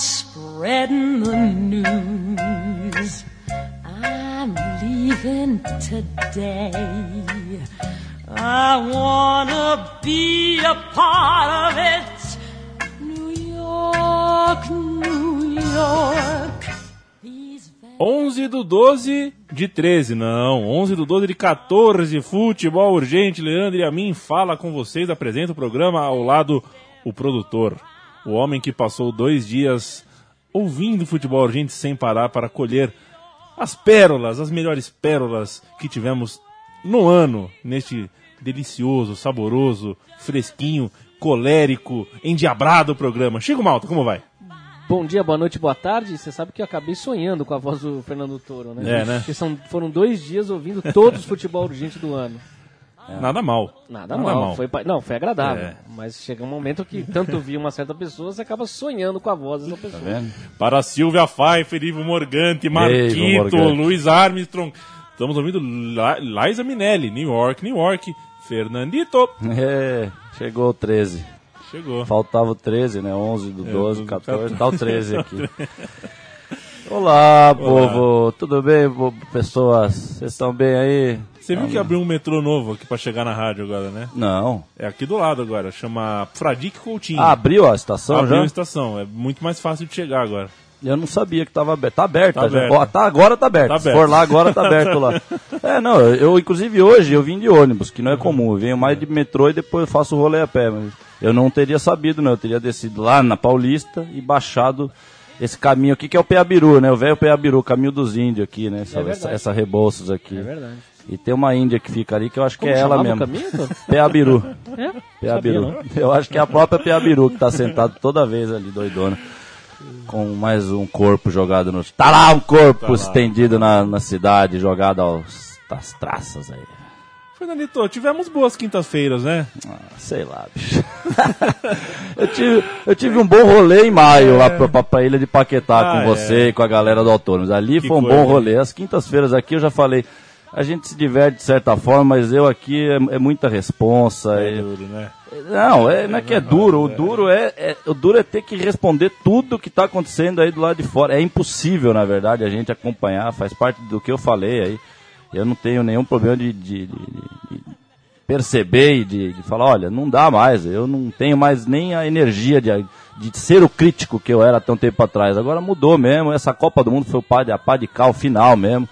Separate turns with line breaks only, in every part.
spreading the news. I'm leaving today. I wanna be a part of it. New York, New York.
11 do 12 de 13, não. 11 do 12 de 14. Futebol urgente. Leandro e a mim fala com vocês. Apresenta o programa ao lado o produtor. O homem que passou dois dias ouvindo futebol urgente sem parar para colher as pérolas, as melhores pérolas que tivemos no ano, neste delicioso, saboroso, fresquinho, colérico, endiabrado programa. Chico Malta, como vai?
Bom dia, boa noite, boa tarde. Você sabe que eu acabei sonhando com a voz do Fernando Toro, né?
É, né?
Porque são, foram dois dias ouvindo todos os futebol urgente do ano.
Nada mal.
Nada, mal. Foi, pa- não, foi agradável.
É.
Mas chega um momento que tanto ouvir uma certa pessoa, você acaba sonhando com a voz dessa pessoa.
vendo?
Para Silvia Pfeiffer, Ivo Morgante, Marquito. Luiz Armstrong. Estamos ouvindo Liza Minelli, New York, New York. Fernandito.
É, chegou o 13.
Chegou.
Faltava o 13, né? 11 do 12,
do
14, tá o 13 aqui. Olá, povo, tudo bem, pessoas? Vocês estão bem aí?
Você viu que abriu um metrô novo aqui pra chegar na rádio agora, né?
Não.
É aqui do lado agora, chama Fradique Coutinho.
Ah, abriu a estação
Abriu
já?
a estação, é muito mais fácil de chegar agora.
Eu não sabia que tava aberto. Tá aberto,
Tá
já.
aberto.
Ó, tá, agora tá aberto.
Tá
Se
aberto.
for lá, agora tá aberto lá. É, não, eu, inclusive hoje eu vim de ônibus, que não é comum. Eu venho mais de metrô e depois eu faço o rolê a pé. Mas eu não teria sabido, não. Eu teria descido lá na Paulista e baixado esse caminho aqui, que é o Peabiru, né? O velho Peabiru, caminho dos índios aqui, né? Essa,
verdade.
essa, essa Rebouças aqui.
É verdade.
E tem uma índia que fica ali que eu acho que
Como
é ela mesmo.
o caminho, Toro?
Peabiru.
É?
Peabiru. Eu acho que é a própria Peabiru que tá sentado toda vez ali, doidona. Com mais um corpo jogado no. Tá lá um corpo estendido na, na cidade, jogado aos, às traças aí.
Fernandito, tivemos boas quintas-feiras, né?
Ah, sei lá, bicho. eu, tive, eu tive um bom rolê em maio lá pra, pra, pra Ilha de Paquetá
Ah,
com você
é.
e com a galera do Autônomos. Ali
Que
foi um
coisa,
bom
hein?
rolê. As quintas-feiras aqui eu já falei. A gente se diverte de certa forma, mas eu aqui é, é muita responsa.
É
é-
duro, né?
Não, é, não é que é duro. O duro é, é- o duro é ter que responder tudo que está acontecendo aí do lado de fora. É impossível, na verdade, a gente acompanhar. Faz parte do que eu falei aí. Eu não tenho nenhum problema de, de- de- de perceber e de, de falar, olha, não dá mais. Eu não tenho mais nem a energia de, de ser o crítico que eu era até um tempo atrás. Agora mudou mesmo. Essa Copa do Mundo foi o pá de, a pá de cal final mesmo.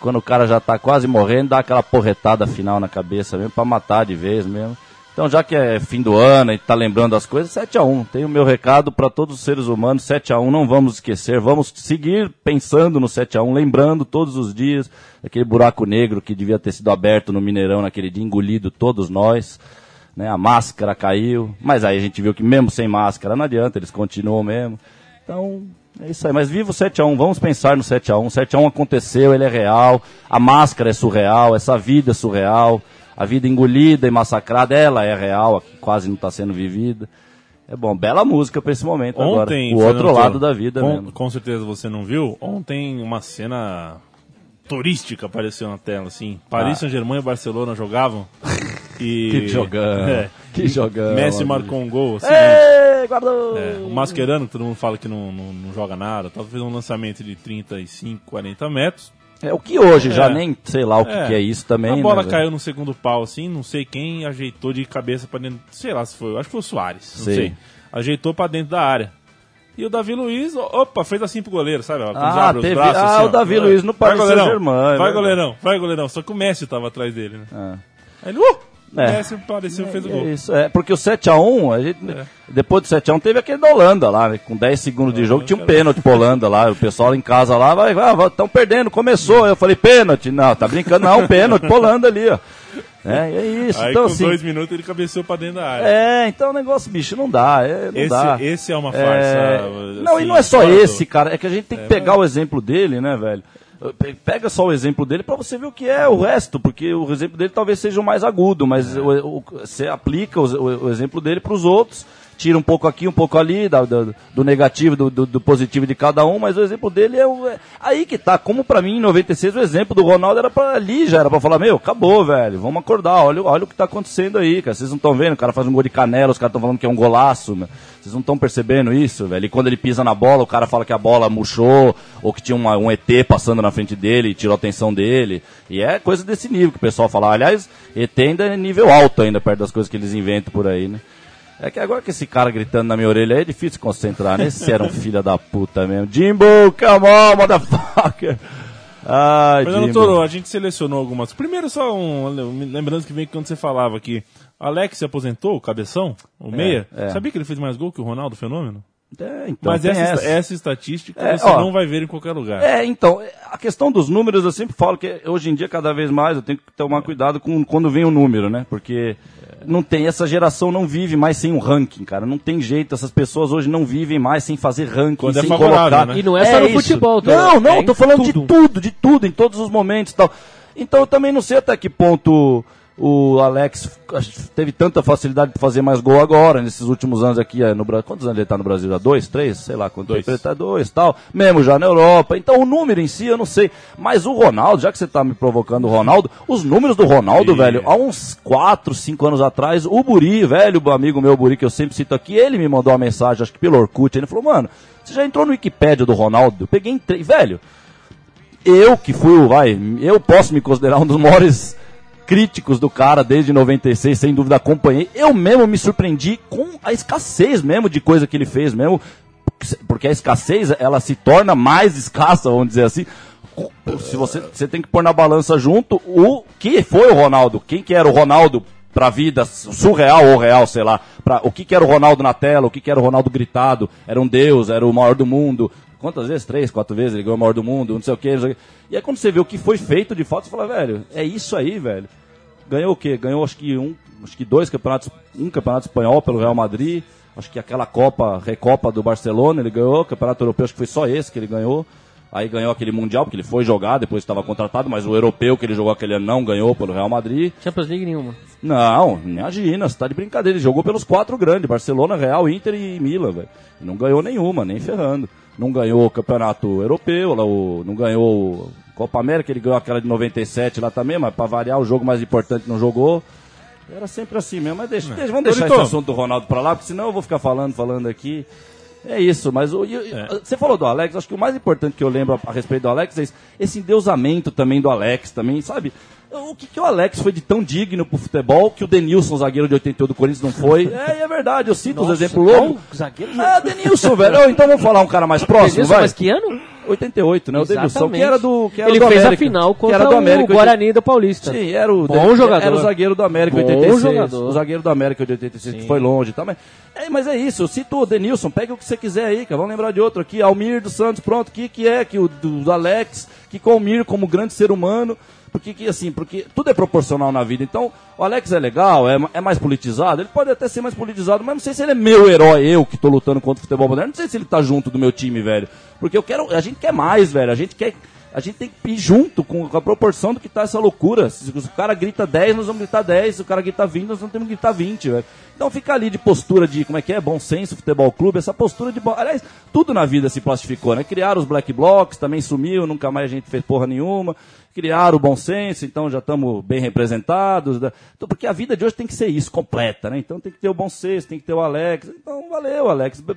Quando o cara já tá quase morrendo, dá aquela porretada final na cabeça mesmo, pra matar de vez mesmo. Então, já que é fim do ano e tá lembrando as coisas, 7x1. Tem o meu recado para todos os seres humanos, 7x1, não vamos esquecer. Vamos seguir pensando no 7x1, lembrando todos os dias aquele buraco negro que devia ter sido aberto no Mineirão naquele dia, engolido todos nós. Né? A máscara caiu, mas aí a gente viu que mesmo sem máscara não adianta, eles continuam mesmo. Então, é isso aí. Mas viva o 7x1, vamos pensar no 7x1. O 7x1 aconteceu, ele é real. A máscara é surreal, essa vida é surreal. A vida engolida e massacrada, ela é real, quase não está sendo vivida. É bom, bela música para esse momento
Ontem,
agora. O outro lado
Toro,
da vida
com,
mesmo.
com certeza você não viu. Ontem uma cena turística apareceu na tela, assim. Paris
Ah.
Saint-Germain e Barcelona jogavam. E,
Que jogão.
É.
Que jogão.
Messi marcou um gol, assim.
Ê, guardou!
É, o Mascherano, que todo mundo fala que não, não, não joga nada, tal, fez um lançamento de 35, 40 metros.
É o que hoje já
É.
nem sei lá o que
É.
que é isso também.
a bola
né,
caiu no segundo pau, assim, não sei quem ajeitou de cabeça pra dentro. Sei lá se foi, acho que foi o Soares, não
Sim.
sei. Ajeitou pra dentro da área. E o Davi Luiz, opa, fez assim pro goleiro, sabe?
Ah, teve-
braços,
ah,
assim,
o
ó.
Davi
Vai.
Luiz no Paris Saint-Germain,
Vai,
verdade.
goleirão, vai, goleirão. Só que o Messi tava atrás dele, né?
Ah.
Aí ele, uh!
É.
Messi apareceu e fez o
É
gol.
Isso, é, porque o 7x1, a gente, depois do 7x1 teve aquele da Holanda lá, né, com 10 segundos de jogo, tinha um pênalti pra Holanda lá, o pessoal em casa lá, vai, vai, estão perdendo, começou, eu falei, pênalti, não, tá brincando, não, pênalti pra Holanda ali, ó. É, é isso,
Aí
então
com
assim,
dois minutos ele cabeceou pra dentro da área.
é, então o negócio, bicho, não dá, é, não dá.
Esse, esse é uma
É,
farsa.
Não, e
assim,
não é só esse, cara. É que a gente tem que pegar o exemplo dele, né, velho? Pe- Pega só o exemplo dele pra você ver o que é o resto, porque o exemplo dele talvez seja o mais agudo, mas o- o- você aplica o, o- exemplo dele pros outros tira um pouco aqui, um pouco ali, do, do negativo, do, do- positivo de cada um, mas o exemplo dele é, o, é- aí que tá. Como pra mim, em 96, o exemplo do Ronaldo era pra ali, já era pra falar, meu, acabou, velho, vamos acordar, olha, olha o que tá acontecendo aí, cara. Vocês não estão vendo, o cara faz um gol de canela, os caras estão falando que é um golaço, meu. Vocês não estão percebendo isso, velho. E quando ele pisa na bola, o cara fala que a bola murchou, ou que tinha uma- um ET passando na frente dele e tirou a atenção dele. E é coisa desse nível que o pessoal fala. Aliás, ET ainda é nível alto ainda, perto das coisas que eles inventam por aí, né? É que agora que esse cara gritando na minha orelha aí é difícil concentrar, né? Esse era um filho da puta mesmo. Jimbo, come on, motherfucker! Ai,
Fernando. Toro, a gente selecionou algumas. Primeiro, só um. Lembrando que vem quando você falava aqui. Alex se aposentou, o cabeção, o meia.
é.
Sabia que ele fez mais gol que o Ronaldo Fenômeno?
É, então,
Mas essa,
essa.
essa estatística
É,
você
ó.
não vai ver em qualquer lugar.
É, então, a questão dos números, eu sempre falo que hoje em dia, cada vez mais, eu tenho que tomar cuidado com quando vem o número, né? Porque não tem, essa geração não vive mais sem um ranking, cara. Não tem jeito, essas pessoas hoje não vivem mais sem fazer ranking,
Quando é
sem
favorável,
colocar.
né?
E não é só no
isso.
futebol, Toro.
Não, não,
É
tô falando de
tudo.
tudo, de tudo, em todos os momentos e tal. Então eu também não sei até que ponto o Alex teve tanta facilidade de fazer mais gol agora, nesses últimos anos aqui eh, no Brasil. Quantos anos ele tá no Brasil? Já dois, três? Sei lá quanto
Dois.
ele tá dois tal. Mesmo já na Europa. Então o número em si eu não sei. Mas o Ronaldo, já que você tá me provocando o Ronaldo, os números do Ronaldo,
E-
velho, há uns quatro, cinco anos atrás, o Buri, velho, amigo meu Buri, que eu sempre cito aqui, ele me mandou uma mensagem, acho que pelo Orkut, ele falou, mano, você já entrou no Wikipédia do Ronaldo? Eu peguei três, velho, eu que fui o, vai, eu posso me considerar um dos maiores críticos do cara desde 96, sem dúvida acompanhei. Eu mesmo me surpreendi com a escassez mesmo de coisa que ele fez mesmo, porque a escassez ela se torna mais escassa, vamos dizer assim. Se você, você tem que pôr na balança junto o que foi o Ronaldo, quem que era o Ronaldo pra vida surreal ou real, sei lá, pra, o que que era o Ronaldo na tela, o que que era o Ronaldo gritado, era um deus, era o maior do mundo, quantas vezes? Três, quatro vezes ele ganhou o maior do mundo, não sei o não sei o quê. E aí quando você vê o que foi feito de fato, você fala, velho, é isso aí, velho. Ganhou o quê? Ganhou acho que um, acho que dois campeonatos, um campeonato espanhol pelo Real Madrid, acho que aquela Copa, Recopa do Barcelona ele ganhou, campeonato europeu acho que foi só esse que ele ganhou. Aí ganhou aquele Mundial, porque ele foi jogar, depois estava contratado, mas o europeu que ele jogou aquele ano não ganhou pelo Real Madrid.
Champions League nenhuma.
Não, imagina, você tá de brincadeira. Ele jogou pelos quatro grandes, Barcelona, Real, Inter e Milan, velho. Não ganhou nenhuma, nem ferrando. Não ganhou o campeonato europeu, lá, o, não ganhou o Copa América, ele ganhou aquela de 97 lá também, mas pra variar, o jogo mais importante não jogou. Era sempre assim mesmo, mas deixa, deixa- vamos deixar
Torito.
esse assunto do Ronaldo pra lá, porque senão eu vou ficar falando, falando aqui. É isso, mas o,
É.
você falou do Alex, acho que o mais importante que eu lembro a, a respeito do Alex é esse, esse endeusamento também do Alex, também, sabe? O que, que o Alex foi de tão digno pro futebol que o Denilson, zagueiro de 88 do Corinthians, não foi? É, e é verdade, eu cito os exemplos loucos.
Zagueiro?
Ah, Denilson, velho. Então vamos falar um cara mais próximo,
Denilson,
vai?
mas que ano?
88, né? O Denilson,
Exatamente.
que era do que era
Ele
do
fez
América,
a final
que era
contra
do América,
o Guarani do Paulista.
Sim, era o
Bom jogador.
Era o zagueiro do América
Bom
86.
jogador.
O zagueiro do América de 86 que foi longe, tá? Mas é, mas é isso, eu cito o Denilson, pega o que você quiser aí, cara. Vamos lembrar de outro aqui, Almir dos Santos, pronto, que que é que o do, do Alex, que com o Almir como grande ser humano, porque que assim, porque tudo é proporcional na vida. Então, o Alex é legal, é, é mais politizado, ele pode até ser mais politizado, mas não sei se ele é meu herói, eu que tô lutando contra o futebol moderno, não sei se ele tá junto do meu time, velho. Porque eu quero, a gente quer mais, velho. A gente quer a gente tem que ir junto com a proporção do que tá essa loucura. Se o cara grita 10, nós vamos gritar 10. Se o cara grita 20, nós não temos que gritar 20, velho. Então fica ali de postura de, como é que é? Bom senso, futebol clube, essa postura de. Aliás, tudo na vida se plastificou, né? Criaram os black blocs, também sumiu, nunca mais a gente fez porra nenhuma. Criaram o bom senso, então já estamos bem representados. Então, porque a vida de hoje tem que ser isso, completa, né? Então tem que ter o bom senso, tem que ter o Alex. Então valeu, Alex. Be-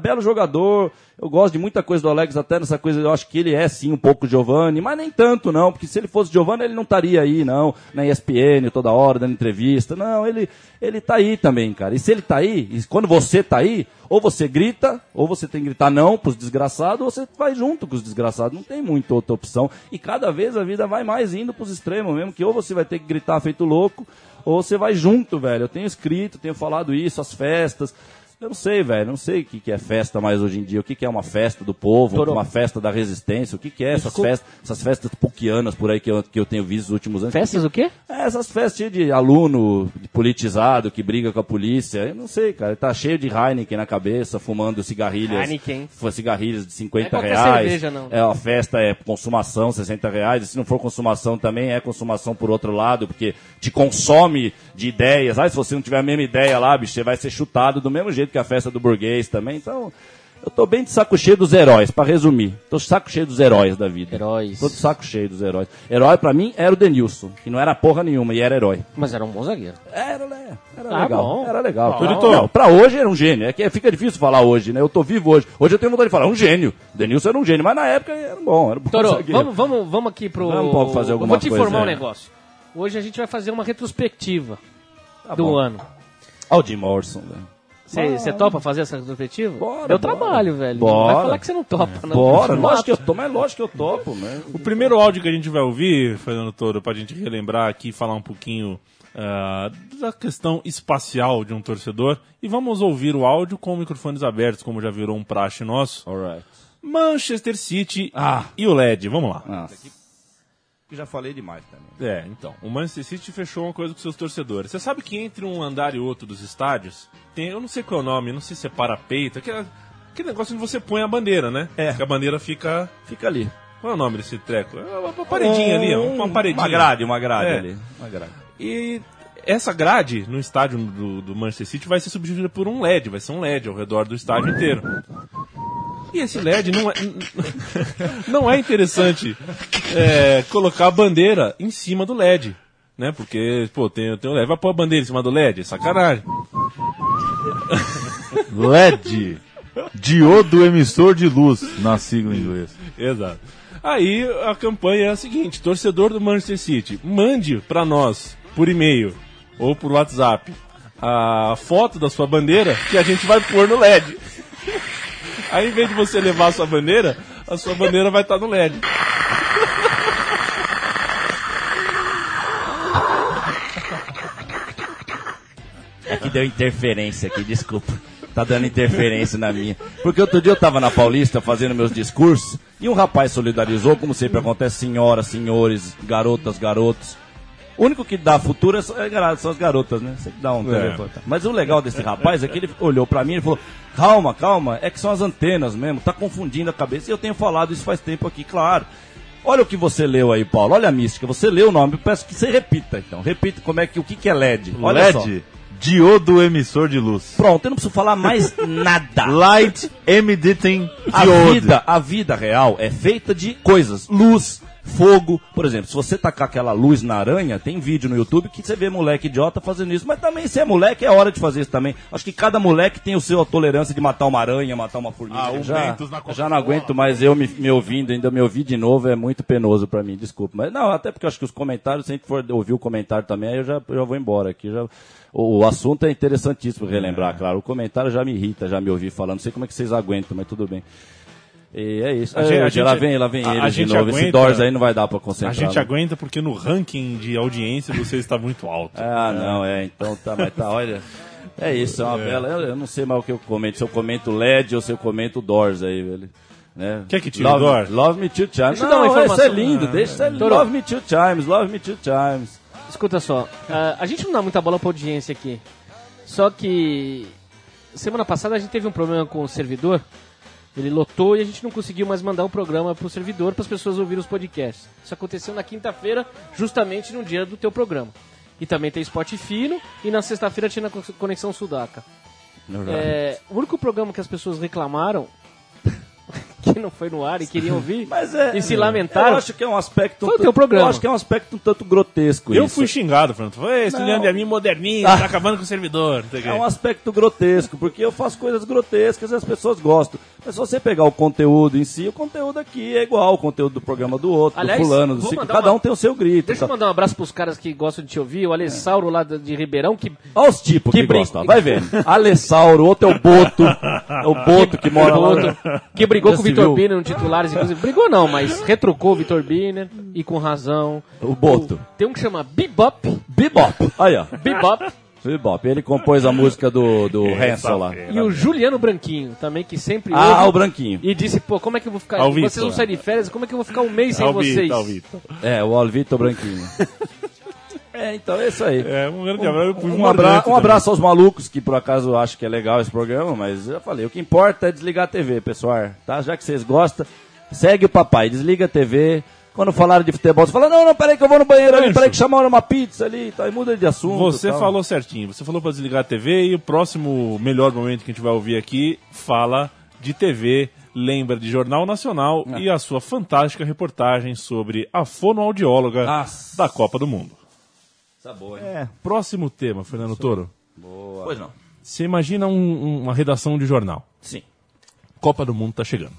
belo jogador. Eu gosto de muita coisa do Alex, até nessa coisa, eu acho que ele é sim um pouco Giovanni, mas nem tanto não, porque se ele fosse Giovanni, ele não estaria aí, não, na ESPN toda hora, dando entrevista. Não, ele, ele tá aí também, cara. E se ele tá aí, e quando você tá aí, ou você grita, ou você tem que gritar não pros desgraçados, ou você vai junto com os desgraçados. Não tem muita outra opção. E cada vez a vida vai mais indo pros extremos mesmo, que ou você vai ter que gritar feito louco, ou você vai junto, velho. Eu tenho escrito, tenho falado isso, as festas. Eu não sei, velho, não sei o que, que é festa mais hoje em dia, o que, que é uma festa do povo, uma festa da resistência, o que, que é essas
Desculpa.
festas, essas festas puquianas por aí que eu, que eu tenho visto nos últimos anos.
Festas o quê?
É, essas festas de aluno de politizado que briga com a polícia. Eu não sei, cara. Tá cheio de Heineken na cabeça, fumando cigarrilhas.
Heineken.
Cigarrilhas de 50
É qualquer
reais.
cerveja, não.
É, a festa é consumação, 60 reais. E se não for consumação também é consumação por outro lado, porque te consome de ideias. Ah, se você não tiver a mesma ideia lá, bicho, você vai ser chutado do mesmo jeito. Jeito que a festa do burguês também. Então, eu tô bem de saco cheio dos heróis, pra resumir. Tô de saco cheio dos heróis da vida.
Heróis.
Tô de saco cheio dos heróis. Herói pra mim era o Denilson, que não era porra nenhuma e era herói.
Mas era um bom zagueiro.
Era, né? Era
Ah,
legal.
bom.
Era legal.
Turito.
Não, pra hoje era um gênio. É que fica difícil falar hoje, né? Eu tô vivo hoje. Hoje eu tenho vontade de falar, um gênio. Denilson era um gênio, mas na época era bom, era um bom
Toro,
zagueiro.
vamos, vamos, vamos aqui pro.
Vamos, fazer
Eu
alguma
Vou te
coisa,
informar um
é.
negócio. Hoje a gente vai fazer uma retrospectiva
Tá
do
bom.
ano.
Olha o Jim Morrison, velho.
Você topa fazer essa retrospectiva?
Bora,
Deu
bora.
trabalho, velho.
Bora.
Vai falar que você não topa, não.
Bora, lógico que eu topo, mas lógico que eu topo, né?
O primeiro áudio que a gente vai ouvir, Fernando Toro, pra gente relembrar aqui e falar um pouquinho ah, da questão espacial de um torcedor. E vamos ouvir o áudio com microfones abertos, como já virou um praxe nosso.
Alright.
Manchester City
Ah.
e o LED. Vamos lá.
Nossa. Já falei demais também.
É, então. O Manchester City fechou uma coisa com seus torcedores. Você sabe que entre um andar e outro dos estádios, tem, eu não sei qual é o nome, não sei se é parapeito, aquele, aquele negócio onde você põe a bandeira, né?
É.
Que a bandeira fica.
Fica ali.
Qual é o nome desse treco? É uma, uma paredinha ali, ó. Uma paredinha.
Uma grade, uma grade
É.
ali. Uma grade.
E essa grade no estádio do, do Manchester City vai ser substituída por um LED, vai ser um LED ao redor do estádio inteiro. E esse LED não é, não é interessante é, colocar a bandeira em cima do LED. Né? Porque, pô, tem, tem um LED. Vai pôr a bandeira em cima do LED? É sacanagem.
LED. Diodo emissor de luz, na sigla em inglês.
Exato. Aí a campanha é a seguinte: torcedor do Manchester City, mande pra nós por e-mail ou por WhatsApp a foto da sua bandeira que a gente vai pôr no LED. Aí, em vez de você levar a sua bandeira, a sua bandeira vai estar no LED.
É que deu interferência aqui, desculpa. Tá dando interferência na minha. Porque outro dia eu tava na Paulista fazendo meus discursos e um rapaz solidarizou, como sempre acontece, senhoras, senhores, garotas, garotos. O único que dá futuro é só- é são as garotas, né? Você que dá um telefone. tá? Mas o legal desse rapaz é que ele olhou pra mim e falou: Calma, calma, é que são as antenas mesmo, tá confundindo a cabeça. E eu tenho falado isso faz tempo aqui, claro. Olha o que você leu aí, Paulo. Olha a mística. Você leu o nome. Eu peço que você repita, então. Repita como é que o que, que é LED. Olha só.
LED. Diodo emissor de luz.
Pronto, eu não preciso falar mais nada.
Light emitting
A
diode.
vida, a vida real é feita de coisas. Luz, fogo. Por exemplo, se você tacar aquela luz na aranha, tem vídeo no YouTube que você vê moleque idiota fazendo isso. Mas também, se é moleque, é hora de fazer isso também. Acho que cada moleque tem o seu a tolerância de matar uma aranha, matar uma formiga.
Ah,
já, já não aguento mais eu me, me ouvindo, ainda me ouvir de novo é muito penoso pra mim, desculpa. Mas não, até porque acho que os comentários, se a gente for ouvir o comentário também, aí eu já, já vou embora aqui. Já, o, o assunto é interessantíssimo relembrar, claro. O comentário já me irrita, já me ouvir falando. Não sei como é que vocês aguentam, mas tudo bem. E é isso.
A
É,
gente- a
hoje, lá
gente-
vem, lá vem
a- a
eles de
gente
novo. Esse
aguenta-
Doors aí não vai dar pra
A
concentrar.
gente
não.
aguenta porque no ranking de audiência você está muito alto.
Ah, não, é, então tá, mas tá, olha. É isso, é uma bela. Eu, eu não sei mais o que eu comento, se eu comento LED ou se eu comento Doors aí, velho. Né?
Quer que tire
love,
Doors?
Love Me Two Times.
Deixa eu dar uma
Não, Isso
informação.
é lindo, deixa isso é. Love Me Two Times, Love Me Two Times.
Escuta só, ah, a gente não dá muita bola pra audiência aqui. Só que semana passada a gente teve um problema com o servidor. Ele lotou e a gente não conseguiu mais mandar o programa pro servidor para as pessoas ouvirem os podcasts. Isso aconteceu na quinta-feira, justamente no dia do teu programa. E também tem Spot Fino e na sexta-feira tinha na co- Conexão Sudaca. É, o único programa que as pessoas reclamaram que não foi no ar e queriam ouvir
Mas é.
e se lamentaram.
Eu acho que é um aspecto.
Foi o teu programa.
Eu acho que é um aspecto um tanto grotesco
Eu
isso.
fui xingado, Fernando. Foi esse
Não.
Leandro Yamin moderninho, tá acabando com o servidor.
É um aspecto grotesco, porque eu faço coisas grotescas e as pessoas gostam. Mas se você pegar o conteúdo em si, o conteúdo aqui é igual ao conteúdo do programa do outro,
Aliás,
do fulano, do ciclo. Cada
uma-
um tem o seu grito.
Deixa eu
tá?
mandar um abraço pros caras que gostam de te ouvir, o Alessauro lá de Ribeirão, que
Olha os tipos que,
Que brin-
gostam. Vai vendo. Alessauro, outro é o Boto. É o Boto que mora lá.
outro, que brigou com o Vitor
viu?
Biner no titulares, inclusive. Brigou não, mas retrucou o Vitor Biner e com razão.
O Boto.
Tem um que chama Bebop.
Bebop. Aí, ó.
Bebop.
Bebop. Ele compôs a música do, do Hansel lá.
e o Juliano Branquinho, também, que sempre
Ah,
ouve
o branquinho.
E disse, pô, como é que eu vou ficar...
Ao
vocês
Vitor.
vão sair de férias, como é que eu vou ficar um mês sem
Ao
vocês?
Vitor.
É, o Alvito Branquinho. é, então é isso aí.
É, um grande abraço. fui
Um, abra- um abraço aos malucos que por acaso acham que é legal esse programa, mas eu falei, o que importa é desligar a TV, pessoal, tá? Já que vocês gostam, segue o papai, desliga a TV,
Quando falaram de futebol, você fala, não, não, peraí que eu vou no banheiro ali,
Gancho.
peraí que chamaram uma pizza ali, tá, e muda de assunto.
Você
tal.
falou certinho. Você falou pra desligar a TV e o próximo melhor momento que a gente vai ouvir aqui fala de TV, lembra de Jornal Nacional
É.
e a sua fantástica reportagem sobre a fonoaudióloga
Nossa.
da Copa do Mundo.
Tá boa, hein?
É. Próximo tema, Fernando Toro.
Pois não.
Você imagina um- um- uma redação de jornal.
Sim.
Copa do Mundo tá chegando.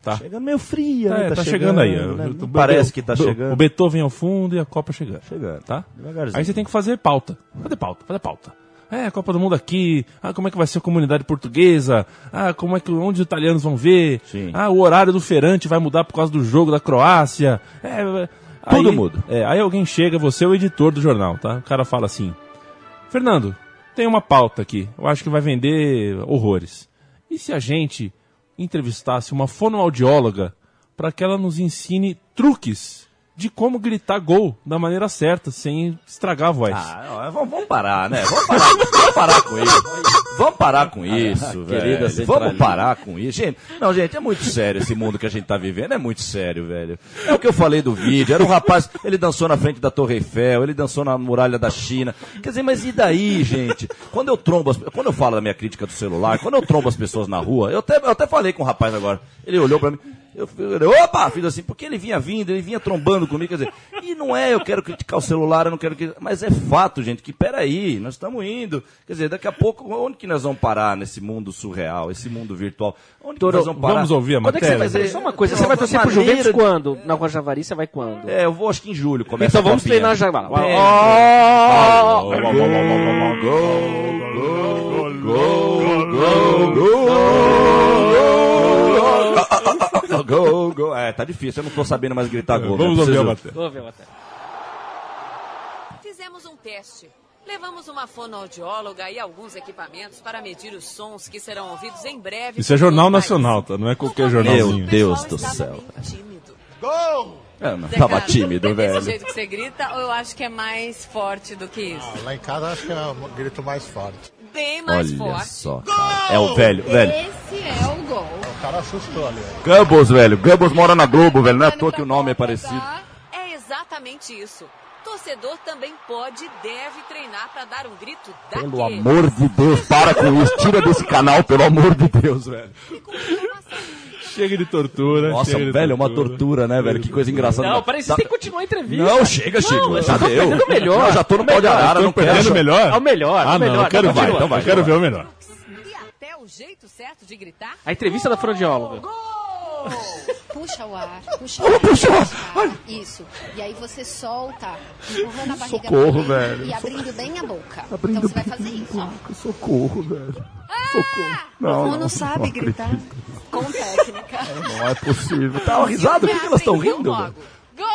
Tá?
Chegando meio fria,
É,
né?
tá, chegando, aí.
né?
O- o-
Parece que tá
o-
chegando.
O Beethoven ao fundo e a Copa chegando.
Chegando.
Tá?
Devagarzinho.
Aí você tem que fazer pauta. Fazer pauta, fazer pauta. É, a Copa do Mundo aqui. Ah, como é que vai ser a comunidade portuguesa? Ah, como é que onde os italianos vão ver?
Sim.
Ah, o horário do feirante vai mudar por causa do jogo da Croácia. É, é,
Tudo
aí-
muda.
É, aí alguém chega, você é o editor do jornal, tá? O cara fala assim: Fernando, tem uma pauta aqui. Eu acho que vai vender horrores. E se a gente entrevistasse uma fonoaudióloga para que ela nos ensine truques de como gritar gol da maneira certa, sem estragar a voz?
Ah, vamos, vamos parar, né? Vamos parar, vamos parar com isso. Vamos parar com isso,
querida
velho. Vamos parar com isso. Gente, não, gente, é muito sério esse mundo que a gente tá vivendo. É muito sério, velho. É o que eu falei do vídeo. Era um rapaz, ele dançou na frente da Torre Eiffel, ele dançou na muralha da China. Quer dizer, mas e daí, gente? Quando eu trombo, as, quando eu falo da minha crítica do celular, quando eu trombo as pessoas na rua, eu até, eu até falei com o rapaz agora. Ele olhou pra mim. Eu falei, opa, fiz assim, porque ele vinha vindo, ele vinha trombando comigo, quer dizer, e não é eu quero criticar o celular, eu não quero que. Mas é fato, gente, que peraí, nós estamos indo. Quer dizer, daqui a pouco, onde que nós vamos parar nesse mundo surreal, esse mundo virtual? Onde
Toro,
que nós vamos parar?
vamos ouvir a
Quando é que você
matéria?
vai dizer-
Só uma coisa,
Não,
você vai torcer pro Juventus
de-
quando? Na Guajavari você vai quando?
É, eu vou acho que em julho começa
então
a
vamos treinar já. Vai.
É.
Ó!
Gol, gol. É, tá difícil, eu não tô sabendo mais gritar gol.
Vamos
né?
ouvir matéria.
Fizemos um teste. Levamos uma fonoaudióloga e alguns equipamentos para medir os sons que serão ouvidos em breve.
Isso é Jornal
o.
Nacional, tá? Não é qualquer jornalzinho.
o
Deus do céu.
tímido.
É, não,
Zé
tava
Carlos,
tímido,
é
velho.
desse jeito que você grita ou eu acho que é mais forte do que isso?
Lá em casa acho que é um grito mais forte.
Bem mais
Olha
forte.
só. É o velho, velho.
Esse é o gol.
O cara assustou ali.
Gambos, velho. Gambos mora na Globo, velho. Não é à toa que o nome é parecido.
É exatamente isso. Torcedor também pode e deve treinar para dar um grito daquele.
Pelo amor de Deus, para com isso. Tira desse canal, pelo amor de Deus, velho.
Chega de tortura.
Nossa, velho, é uma tortura, né, velho? Que coisa engraçada.
Não, peraí, você
Tá-
tem que continuar a entrevista.
Não, chega, Chico. já
eu tô
deu.
perdendo o melhor.
Não, já tô no pau de arara, não
Tô perdendo
quero.
o melhor?
É o melhor,
Ah,
o melhor.
não, eu quero ver,
vai,
então vai,
eu quero ver o melhor.
E até o jeito certo de gritar.
A entrevista da fonoaudióloga.
Gol!
Puxa o ar, puxa o ar. Puxa o ar. Isso. E aí você solta, empurrando a barriga
Socorro, velho.
e abrindo bem a boca. então você vai fazer isso, ó.
Socorro, velho.
Ah!
Não,
Como não sabe gritar? Com técnica.
Não é possível. Tá uma risada, por que elas estão rindo?
Gol!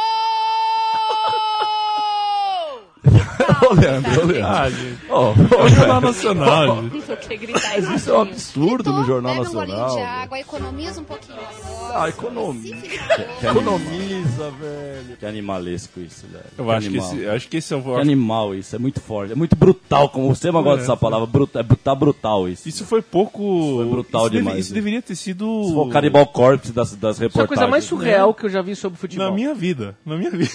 Ô, Leandro, ô, Leandro.
Ah, gente.
Ô, ô,
É o Jornal. Nacional,
gritar
Isso é um absurdo no Jornal
Bebe um
Nacional.
de água, economiza um pouquinho.
Ah,
fizer
Economiza, velho. Que animalesco isso, velho.
Eu acho que, esse, eu acho que esse é o.
Que animal isso, é muito forte, é muito brutal, como você não gosta dessa palavra, brutal, é tá brutal isso.
Isso foi pouco.
Foi brutal
isso deve-
demais,
isso
né?
deveria ter sido.
Se for o Cannibal Corpse das, das
Isso é a
reportagens.
coisa mais surreal que eu já vi sobre futebol.
Na minha vida. Na minha vida.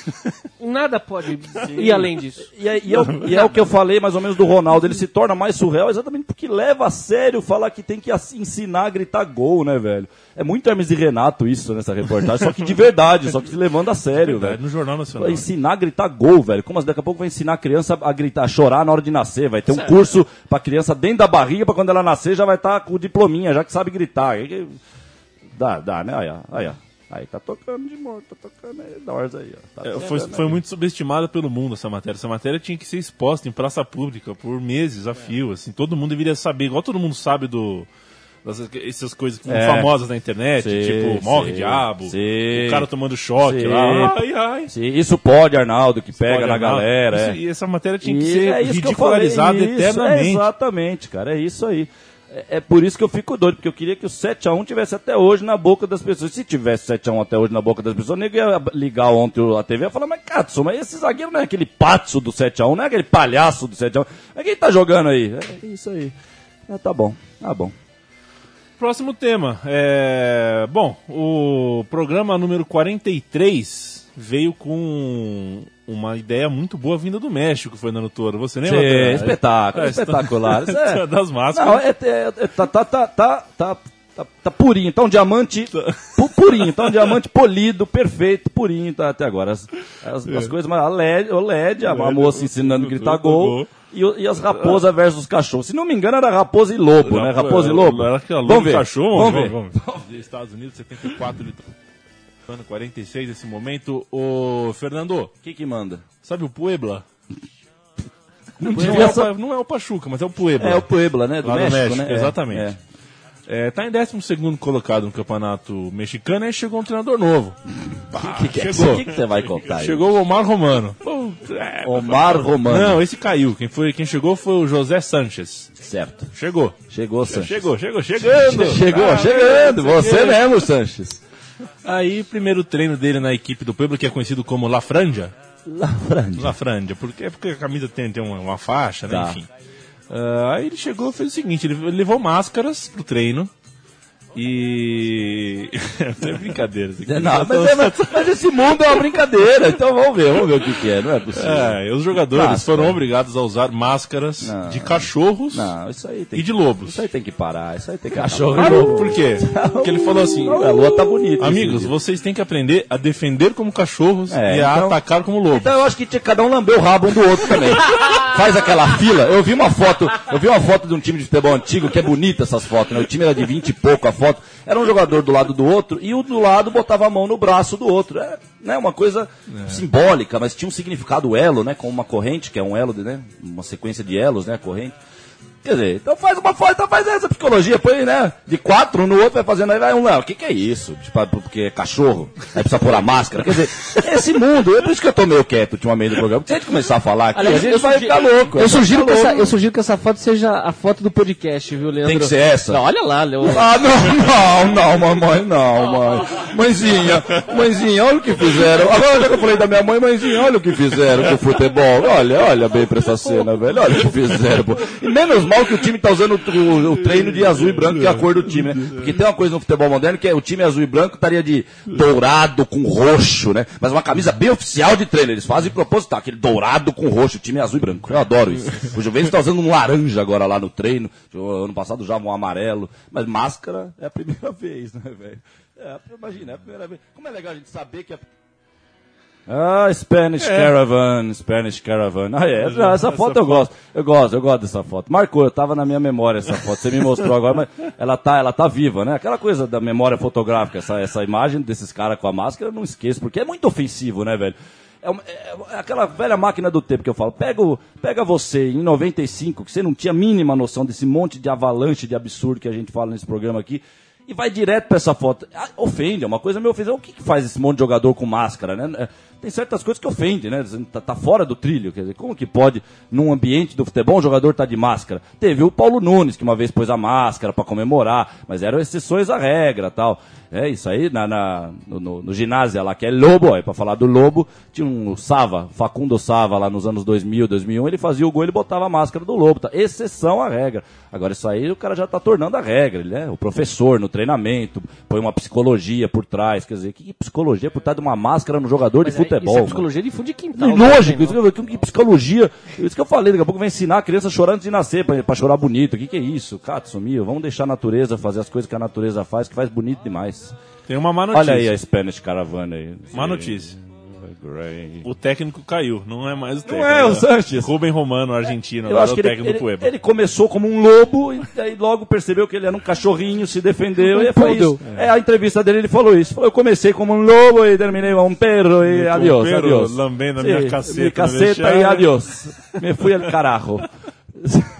Nada pode ir além disso.
E é, e é o- e é o que eu falei mais ou menos do Ronaldo, ele se torna mais surreal exatamente porque leva a sério falar que tem que ensinar a gritar gol, né, velho? É muito Hermes e Renato isso nessa reportagem, só que de verdade, só que se levando a sério, velho.
no Jornal Nacional.
Vai ensinar a gritar gol, velho. Como assim? daqui a pouco vai ensinar a criança a gritar, a chorar na hora de nascer. Vai ter um curso pra criança dentro da barriga, pra quando ela nascer já vai estar com o diplominha, já que sabe gritar. Dá, dá, né? Aí, ó. Aí, ó. Aí tá tocando de morto, tá tocando aí, Dors aí, ó. Tá
É, foi, foi
aí.
muito subestimada pelo mundo essa matéria. Essa matéria tinha que ser exposta em praça pública por meses a fio. Assim, todo mundo deveria saber, igual todo mundo sabe do. dessas- essas coisas que são
É.
famosas na internet,
Sim,
tipo, morre
sim,
diabo,
sim.
o cara tomando choque
Sim.
lá. Ai, ai.
Sim, isso pode, Arnaldo, que pega
Olha,
na
não,
galera.
isso-
é.
E essa matéria tinha que
E
ser
é isso
ridicularizada
isso,
eternamente.
é exatamente, cara, é isso aí. É, é por isso que eu fico doido, porque eu queria que o 7x1 tivesse até hoje na boca das pessoas. Se tivesse 7x1 até hoje na boca das pessoas, o nego ia ligar ontem a TV e falar, mas Katsu, mas esse zagueiro não é aquele patso do 7x1, não é aquele palhaço do 7x1. Mas quem tá jogando aí? É isso aí. Ah, tá bom, tá bom.
próximo tema. É, Bom, o programa número 43 veio com uma ideia muito boa vinda do México, Fernando Toro. Você lembra?
Sim, espetáculo,
É,
espetacular. É-
das máscaras.
Não, é, é- é- tá, tá, tá, tá, tá, tá, tá purinho, tá um diamante pu- purinho, tá um diamante polido, perfeito, purinho, tá até agora. As, as, as coisas, mas a LED, o LED, a, a
LED,
moça ensinando a gritar
gol.
E, e as raposas versus cachorros. Se não me engano, era raposa e lobo, né? Raposa e lobo.
Era aquela
Vamos
lobo
ver.
cachorro.
Vamos ver.
Vamos ver. Estados Unidos, 74 litros. Ano 46 nesse momento. Ô, Fernando,
O que que manda?
sabe o Puebla? Não,
devia
é o, não é o Pachuca, mas é o Puebla.
É o Puebla, né? Do México,
México,
né? É,
exatamente.
é.
É, tá em 12 colocado no campeonato mexicano e chegou um treinador novo. Pá,
Que que é
chegou.
O que que você vai contar aí?
Chegou o Omar Romano. É,
Omar Romano.
Não, esse caiu. Quem, foi, quem chegou foi o José Sanches.
Certo.
Chegou.
Chegou, Sanches.
Chegou, chegou, chegando.
Chegou,
Ah,
chegando. Você mesmo, Sanches.
Aí, primeiro treino dele na equipe do Puebla, que é conhecido como La Franja.
La Franja.
La Franja, porque, é porque a camisa tem, tem uma, uma faixa, né?
Tá.
Enfim. Ah, aí ele chegou e fez o seguinte, ele levou máscaras pro treino. E. é brincadeira. isso aqui.
Não, mas, é- mas- mas esse mundo é uma brincadeira, então vamos ver, vamos ver o que, que é, não é possível.
É, os jogadores
Máscara.
foram obrigados a usar máscaras
Não.
de cachorros
Não, isso aí tem
e de lobos.
isso aí tem que parar, isso aí tem que
Cachorro.
Ah, por quê? Porque ele falou assim:
A lua tá bonita.
Amigos, vocês têm que aprender a defender como cachorros
É,
e a
então-
atacar como lobos.
Então eu acho que tinha cada um lamber o rabo um do outro também. Faz aquela fila. Eu vi uma foto, eu vi uma foto de um time de futebol antigo, que é bonita essas fotos, né? O time era de 20 e pouco a foto. Era um jogador do lado do outro e o do lado botava a mão no braço do outro. É né, uma coisa simbólica, mas tinha um significado elo, né? Com uma corrente, que é um elo, de, né? Uma sequência de elos, né? Corrente. Quer dizer, então faz uma foto, então faz essa psicologia, põe, né? De quatro um no outro, vai fazendo aí, vai um, não, o que que é isso? Tipo, porque é cachorro, aí precisa pôr a máscara. Quer dizer, esse mundo, é por isso que eu tô meio quieto ultimamente do programa, porque se a gente começar a falar aqui,
Aliás,
a gente
eu
vai ficar louco.
Eu sugiro, que essa, eu sugiro que essa foto seja a foto do podcast, viu, Leandro?
Tem que ser essa?
Não, olha lá, Leandro.
Ah, não, não, não, mamãe, não, mãe. Mãezinha, mãezinha, olha o que fizeram. Agora que eu falei da minha mãe, mãezinha, olha o que fizeram com o futebol. Olha, olha bem pra essa cena, velho. Olha o que fizeram. E menos mal que o time tá usando o, o- treino de azul e branco, que é a cor do time, né? Porque tem uma coisa no futebol moderno que é o time azul e branco estaria de dourado com roxo, né? Mas uma camisa bem oficial de treino. Eles fazem proposital, aquele dourado com roxo, o time é azul e branco. Eu adoro isso. O Juventus tá usando um laranja agora lá no treino. Ano passado já um amarelo. Mas máscara é a primeira vez, né, velho? É, imagina, é a primeira vez. Como é legal a gente saber que é. Ah, Spanish Caravan, Spanish Caravan. Ah, é, essa, essa foto eu gosto. Eu gosto, eu gosto dessa foto. Marcou, eu tava na minha memória essa foto. Você me mostrou agora, mas ela tá, ela tá viva, né? Aquela coisa da memória fotográfica, essa, essa imagem desses caras com a máscara, eu não esqueço, porque é muito ofensivo, né, velho? É, uma- é- é aquela velha máquina do tempo que eu falo. Pega, o- pega você em 95, que você não tinha a mínima noção desse monte de avalanche de absurdo que a gente fala nesse programa aqui, e vai direto pra essa foto. Ah, Ofende, é uma coisa meio ofensiva. O que, que faz esse monte de jogador com máscara, né? É, Tem certas coisas que ofendem, né? Tá, tá fora do trilho. Quer dizer, como que pode, num ambiente do futebol, um jogador tá de máscara? Teve o Paulo Nunes, que uma vez pôs a máscara pra comemorar, mas eram exceções à regra tal. É isso aí, na, na- no, no- no ginásio lá, que é Lobo, aí pra falar do Lobo, tinha um Sava, Facundo Sava lá nos anos 2000, 2001, ele fazia o gol, ele botava a máscara do Lobo, tá? Exceção à regra. Agora isso aí o cara já tá tornando a regra, né? O professor no treinamento, põe uma psicologia por trás, quer dizer, que psicologia por trás de uma máscara no jogador
Mas
de
é-
futebol?
Isso é psicologia de fundo de quintal. Né,
lógico, isso que, que psicologia, isso que eu falei, daqui a pouco vai ensinar a criança a chorar antes de nascer, pra, pra chorar bonito. O que, que é isso? Cato, sumiu. Vamos deixar a natureza fazer as coisas que a natureza faz, que faz bonito demais.
Tem uma má notícia.
Olha aí a Spanish Caravana aí.
Má notícia. O técnico caiu, não é mais o técnico.
é o
né?
Sanches.
Rubem Romano, argentino,
Eu acho
é o
que ele, ele, ele começou como um lobo e aí logo percebeu que ele era um cachorrinho, se defendeu e foi isso. É. a entrevista dele, ele falou isso. Falou, eu comecei como um lobo e terminei como um perro e
Como
adiós,
perro,
adiós.
lambendo a minha
Sim,
caceta
minha caceta e adiós. Me fui al carajo.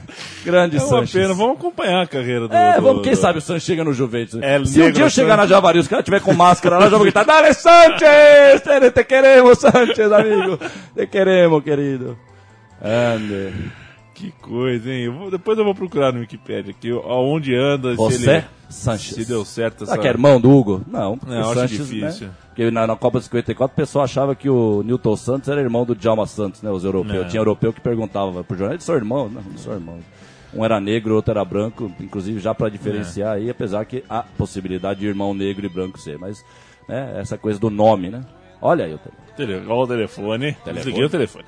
Grande
É uma
Sanches.
pena, vamos acompanhar a carreira do...
É,
do-
vamos, quem
do-
sabe o Sanches chega no Juventus.
El
Se um dia eu chegar
Sanches.
na Javari, os caras tiver com máscara lá, eu já vou gritar, Dale Sanches! Te, te queremos, Sanches, amigo! Te queremos, querido. Ande.
Que coisa, hein? Eu vou- depois eu vou procurar no Wikipedia aqui aonde anda, se
Você,
ele...
Sanches.
Se deu certo essa...
Será que é irmão do Hugo? Não,
Não,
o
acho
Sanches,
difícil.
Né? Porque na, na Copa de 54 o pessoal achava que o Newton Santos era irmão do Djalma Santos, né? Os europeus.
Não.
Tinha europeu que perguntava pro jornal, eles são irmãos? Não, não são irmãos. Um era negro, outro era branco, inclusive já para diferenciar aí, apesar que há possibilidade de irmão negro e branco ser, mas né, essa coisa do nome, né? Olha aí o telefone.
Tele- Olha o telefone. Desliguei o telefone.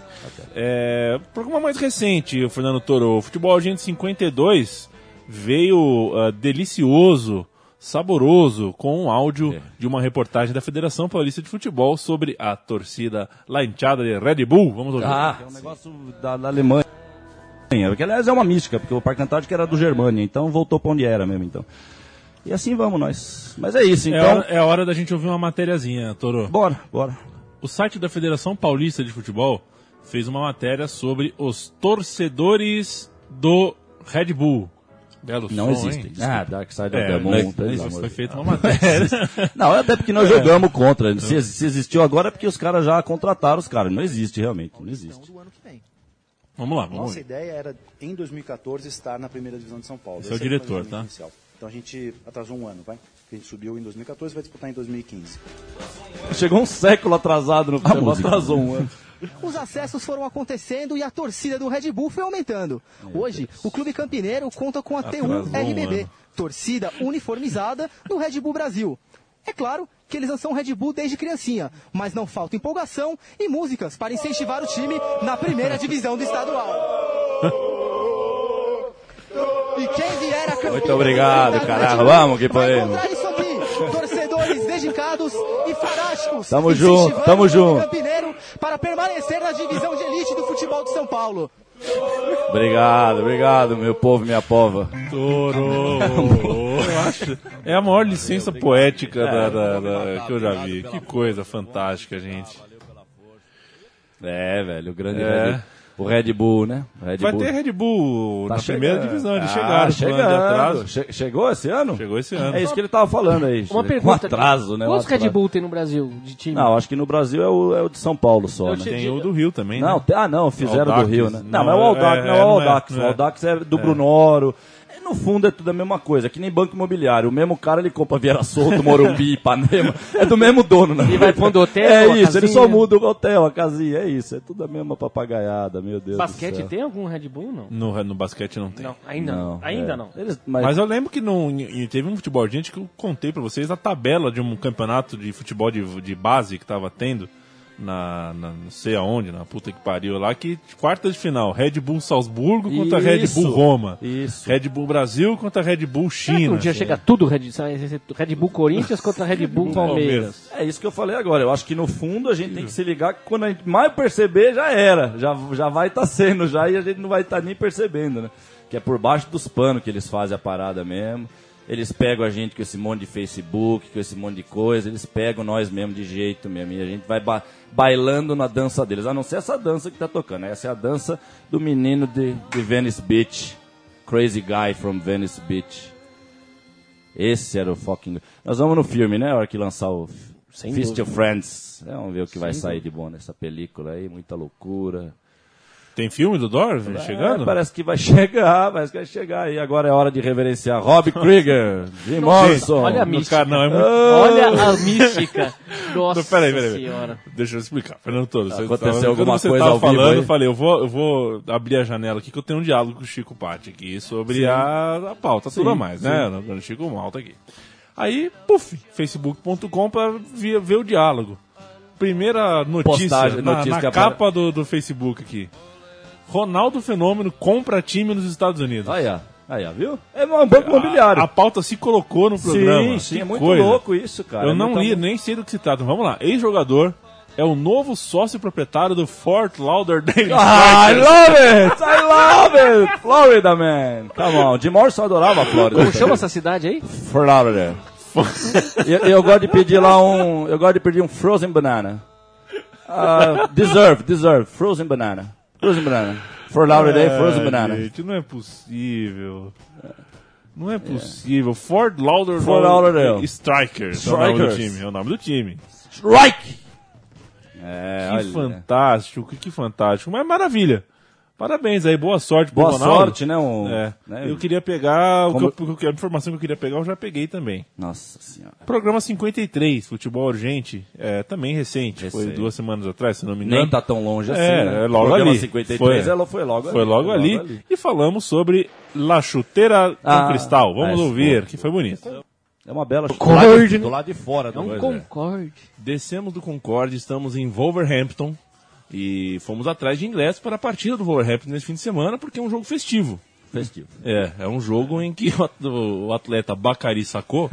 É, programa mais recente, o Fernando Toro. Futebol Agente 52 veio ah, delicioso, saboroso, com um áudio
É.
de uma reportagem da Federação Paulista de Futebol sobre a torcida La Hinchada de Red Bull. Vamos ouvir.
Ah, é um negócio da, da Alemanha. Que aliás é uma mística, porque o Parque Antártico era do Germânia, então voltou pra onde era mesmo, então. E assim vamos nós. Mas é isso,
é,
então.
hora, é hora da gente ouvir uma matériazinha, Toro.
Bora, bora.
O site da Federação Paulista de Futebol fez uma matéria sobre os torcedores do Red Bull. Belo
Não
som,
existem.
hein?
Ah, Dark Side of
É,
the Moon. amor
foi feita uma matéria.
Não, até porque nós jogamos contra. Se, se existiu agora é porque os caras já contrataram os caras. Não existe realmente, não existe.
do ano que vem.
Vamos lá, vamos
Nossa ideia era, em 2014, estar na primeira divisão de São Paulo.
Esse é o diretor, tá?
inicial. Então a gente atrasou um ano, vai? A gente subiu em 2014 vai disputar em 2015.
Chegou um século atrasado no futebol, atrasou um ano.
Os acessos foram acontecendo e a torcida do Red Bull foi aumentando. Hoje, o clube campineiro conta com a T1
Atrasou um
RBB, torcida uniformizada do Red Bull Brasil. É claro que eles não são Red Bull desde criancinha, mas não falta empolgação e músicas para incentivar o time na primeira divisão do estadual. E quem vier a Campinas
Muito obrigado, caralho. Vamos que podemos.
encontrar isso aqui, torcedores dedicados e fanáticos.
Tamo junto, tamo junto.
Campineiro para permanecer na divisão de elite do futebol de São Paulo.
Obrigado, obrigado, meu povo, minha pova.
Toro! Eu acho. É a maior licença poética da, da- da- que eu já vi. Que coisa fantástica, gente.
É, velho, o grande
É.
Red, o Red Bull, né? O Red
Vai
Bull.
ter Red Bull
Tá
na primeira
chegando.
divisão. Eles
Ah,
chegaram.
chegando.
atraso.
Che- chegou esse ano?
Chegou esse ano.
É isso que ele tava falando aí.
Uma
Com
pergunta.
atraso, né? Um
Quantos Red. Bull tem no Brasil de time?
Não, acho que no Brasil é o, é o de São Paulo só, né?
te-
Tem o do Rio também,
Não,
né?
te- ah, não, fizeram do
Audax.
Rio, né? Não,
Não,
mas o Audax
é,
não é o
não é,
Audax.
não
O
é.
Audax é do Brunoro. No fundo é tudo a mesma coisa, que nem banco imobiliário. O mesmo cara ele compra Vieira Solto, Morumbi, Ipanema. É do mesmo dono, né?
E vai pondo hotel,
É isso, ele
casinha.
só muda o hotel, a casinha, é isso. É tudo a mesma papagaiada, meu Deus do
Basquete
céu.
tem algum Red Bull não?
No, no basquete não tem.
Não, ainda não. Ainda
é.
não.
Eles- mas,
Mas eu lembro que não, e teve um futebol gente que eu contei pra vocês a tabela de um campeonato de futebol de, de base que tava tendo na, na não sei aonde, na puta que pariu lá, que quarta de final, Red Bull Salzburgo contra Red
Isso,
Bull Roma.
Isso.
Red Bull Brasil contra Red Bull
Será que
China.
um dia chega tudo Red, Red Bull Corinthians contra Red Bull Palmeiras?
É isso que eu falei agora. Eu acho que no fundo a gente tem que se ligar que quando a gente mais perceber, já era. Já, já vai estar sendo já e a gente não vai estar nem percebendo, né? Que é por baixo dos panos que eles fazem a parada mesmo. Eles pegam a gente com esse monte de Facebook, com esse monte de coisa, eles pegam nós mesmo de jeito mesmo. E a gente vai ba bailando na dança deles. A não ser essa dança que tá tocando. Essa é a dança do menino de, de Venice Beach. Crazy Guy from Venice Beach. Esse era o fucking. Nós vamos no filme, né? A hora que lançar o
Sem
Fist
dúvida.
of Friends. É, vamos ver o que vai sair de bom nessa película aí. Muita loucura.
Tem filme do Dor chegando?
É, parece que vai chegar, parece que vai chegar. E agora é hora de reverenciar Rob Krieger, Jim Morrison.
Olha a mística.
ca- não, é muito...
Olha a mística. Nossa
peraí, peraí, peraí.
senhora.
Deixa eu explicar. Fernando Toro, você
Aconteceu
tava-
alguma
quando você
coisa
tava
ao vivo
falando, eu falei, eu vou, eu vou abrir a janela aqui que eu tenho um diálogo com o Chico Patti aqui sobre a, a pauta, tudo
Sim,
mais, né? No, no Chico Malta aqui. Aí, puf, facebook.com pra ver, ver o diálogo. Primeira notícia,
Postagem,
na,
notícia
na capa do, do Facebook aqui. Ronaldo Fenômeno compra time nos Estados Unidos.
Aí, ó. Aí, ó, viu? É um banco imobiliário.
A, a pauta se colocou no programa.
sim, sim,
Que
é muito
coisa.
louco isso, cara.
Eu
É
não li, nem sei do que se trata. Vamos lá. Ex-jogador é o novo sócio proprietário do Fort Lauderdale
Ah, I love it! I love it! Florida, man! Come on, Jim Morrison adorava a Flórida.
Como chama essa cidade aí?
Fort Lauderdale. eu, eu gosto de pedir lá um. Eu gosto de pedir um frozen banana. Ah, deserve, deserve. Frozen banana. Frozen banana. Fort Lauderdale, frozen banana.
Gente, não é possível. Não é possível. Fort Lauderdale,
Fort Lauderdale.
Strikers, é o nome do
Strikers.
time. É o nome do time.
Strike! É,
Que
olha.
fantástico, que, que fantástico. Mas maravilha. Parabéns aí, boa sorte pro
Boa
Ronaldo.
sorte, né? Um,
É.
né?
Eu queria pegar, o
Como-
que eu- a informação que eu queria pegar eu já peguei também.
Nossa senhora.
Programa 53, Futebol Urgente, é, também recente, foi duas semanas atrás, se não me engano.
Nem tá tão longe assim,
É,
né?
é logo
Programa
ali.
53,
Foi-
ela foi logo
Foi
ali,
logo
foi
ali.
logo ali.
E falamos sobre La Chuteira com
Ah,
Cristal. Vamos
é,
ouvir,
foi.
que foi bonito.
É uma bela
Concorde,
do
né?
lado de fora.
É
do
um
coisa.
Concorde.
Descemos do Concorde, estamos em Wolverhampton e fomos atrás de ingressos para a partida do Wolverhampton nesse fim de semana, porque é um jogo festivo.
Festivo.
É, é um jogo em que o at- o atleta Bacari Sacou,